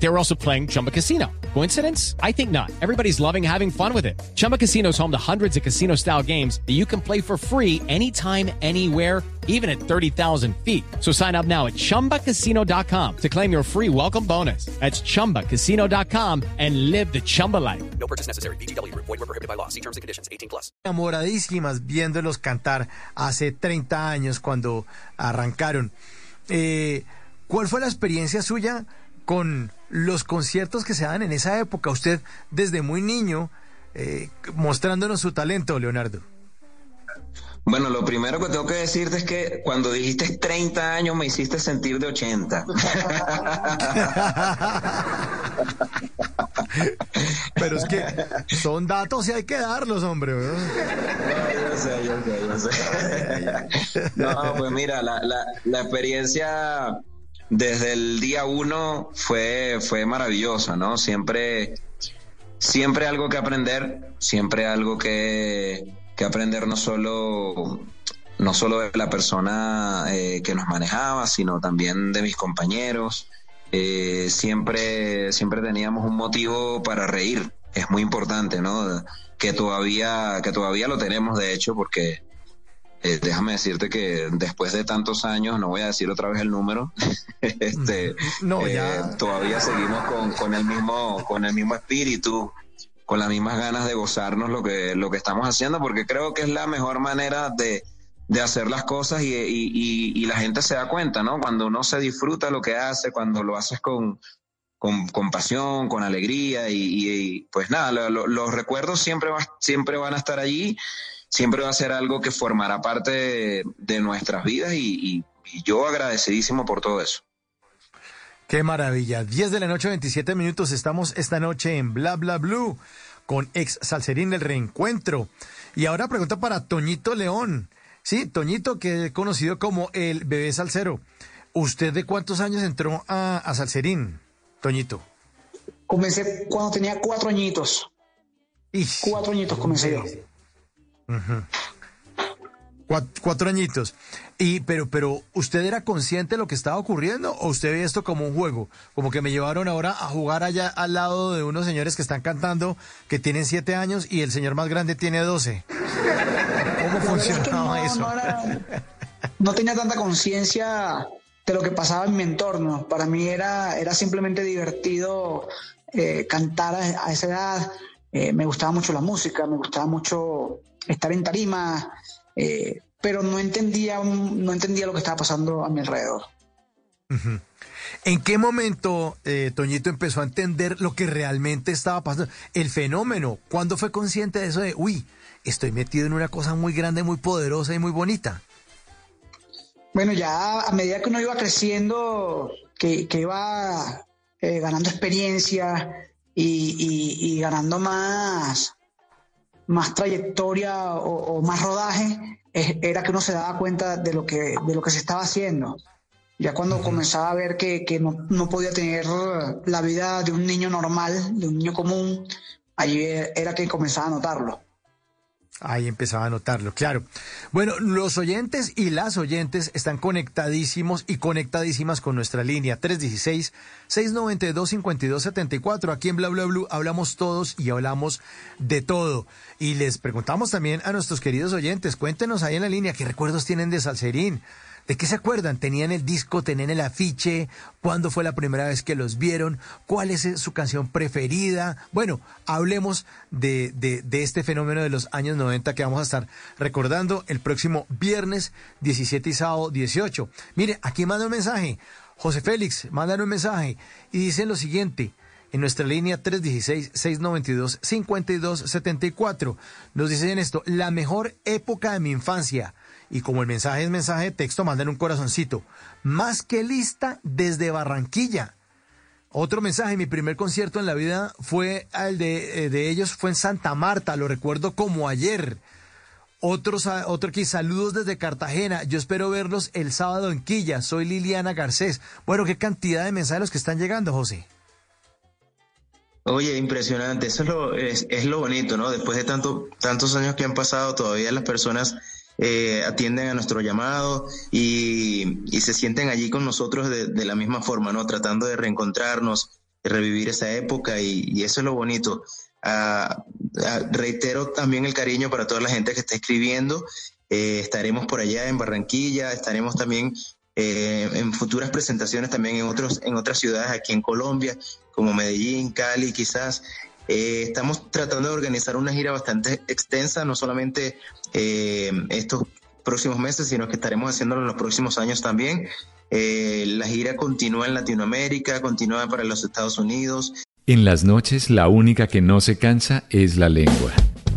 They were also playing Chumba Casino. Coincidence? I think not. Everybody's loving having fun with it. Chumba Casino is home to hundreds of casino style games that you can play for free anytime, anywhere, even at 30,000 feet. So sign up now at chumbacasino.com to claim your free welcome bonus. That's chumbacasino.com and live the Chumba life. No purchase necessary. BGW. Void were prohibited by law. See terms and conditions. 18 plus. enamoradísimas viéndolos cantar hace 30 años cuando arrancaron. Eh, ¿Cuál fue la experiencia suya con los conciertos que se dan en esa época? Usted desde muy niño eh, mostrándonos su talento, Leonardo. Bueno, lo primero que tengo que decirte es que cuando dijiste 30 años me hiciste sentir de 80. Pero es que son datos y hay que darlos, hombre. ¿no? yo sé, yo sé, yo sé. No, pues mira, la, la, la experiencia desde el día uno fue, fue maravillosa, ¿no? Siempre, siempre algo que aprender, siempre algo que, que aprender no solo, no solo de la persona eh, que nos manejaba, sino también de mis compañeros. Eh, siempre, siempre teníamos un motivo para reír. Es muy importante, ¿no? Que todavía, que todavía lo tenemos, de hecho, porque eh, déjame decirte que después de tantos años, no voy a decir otra vez el número, este, No, eh, todavía seguimos con, con el mismo, con el mismo espíritu, con las mismas ganas de gozarnos lo que, lo que estamos haciendo, porque creo que es la mejor manera de, de hacer las cosas y, y, y, y la gente se da cuenta, ¿no? Cuando uno se disfruta lo que hace, cuando lo haces con, con, con pasión, con alegría y, y- y, pues nada, lo- lo- los recuerdos siempre, va- siempre van a estar allí, siempre va a ser algo que formará parte de, de nuestras vidas y, y- y yo agradecidísimo por todo eso. Qué maravilla. 10 de la noche, 27 minutos. Estamos esta noche en Bla Bla Blue con ex Salserín del Reencuentro. Y ahora pregunta para Toñito León. Sí, Toñito, que es conocido como el bebé salsero. ¿Usted de cuántos años entró a, a Salserín, Toñito? Comencé cuando tenía cuatro añitos. Ish. Cuatro añitos comencé yo. Cuat- Cuatro, añitos. Y, pero, pero, ¿usted era consciente de lo que estaba ocurriendo o usted ve esto como un juego? Como que me llevaron ahora a jugar allá al lado de unos señores que están cantando que tienen siete años y el señor más grande tiene doce. ¿Cómo Es que funcionaba no, eso? no era- no tenía tanta conciencia de lo que pasaba en mi entorno. Para mí era, era simplemente divertido eh, cantar a, a esa edad. Eh, me gustaba mucho la música, me gustaba mucho estar en tarima, eh, pero no entendía, no entendía lo que estaba pasando a mi alrededor. ¿En qué momento eh, Toñito empezó a entender lo que realmente estaba pasando? El fenómeno. ¿Cuándo fue consciente de eso de, uy, estoy metido en una cosa muy grande, muy poderosa y muy bonita? Bueno, ya a medida que uno iba creciendo, que, que iba eh, ganando experiencia y, y- y ganando más, más trayectoria o, o más rodaje, es- era que uno se daba cuenta de lo que, de lo que se estaba haciendo. Ya cuando comenzaba a ver que, que no, no podía tener la vida de un niño normal, de un niño común, ahí era que comenzaba a notarlo. Ahí empezaba a notarlo, claro. Bueno, los oyentes y las oyentes están conectadísimos y conectadísimas con nuestra línea 316-692-5274. Aquí en Bla Bla Blue hablamos todos y hablamos de todo. Y les preguntamos también a nuestros queridos oyentes, cuéntenos ahí en la línea qué recuerdos tienen de Salserín. ¿De qué se acuerdan? ¿Tenían el disco, tenían el afiche? ¿Cuándo fue la primera vez que los vieron? ¿Cuál es su canción preferida? Bueno, hablemos de, de, este fenómeno de los años 90 que vamos a estar recordando el próximo viernes 17 y sábado 18. Mire, aquí manda un mensaje. José Félix, mandan un mensaje y dicen lo siguiente. En nuestra línea 316-692-5274 nos dicen esto, la mejor época de mi infancia. Y como el mensaje es mensaje de texto, mandan un corazoncito. Más que lista desde Barranquilla. Otro mensaje, mi primer concierto en la vida fue el de, eh, de ellos, fue en Santa Marta, lo recuerdo como ayer. Otro, sa- otro aquí, saludos desde Cartagena. Yo espero verlos el sábado en Quilla. Soy Liliana Garcés. Bueno, qué cantidad de mensajes los que están llegando, José. Oye, impresionante, eso es lo, es lo bonito, ¿no? Después de tanto, tantos años que han pasado, todavía las personas eh, atienden a nuestro llamado y, y, se sienten allí con nosotros de, la misma forma, ¿no? Tratando de reencontrarnos, de revivir esa época y, eso es lo bonito. Uh, uh, reitero también el cariño para toda la gente que está escribiendo. Eh, estaremos por allá en Barranquilla, estaremos también eh, en futuras presentaciones también en otros en otras ciudades aquí en Colombia, como Medellín, Cali, quizás. Eh, estamos tratando de organizar una gira bastante extensa, no solamente eh, estos próximos meses, sino que estaremos haciéndolo en los próximos años también. Eh, la gira continúa en Latinoamérica, continúa para los Estados Unidos. En las noches la única que no se cansa es la lengua.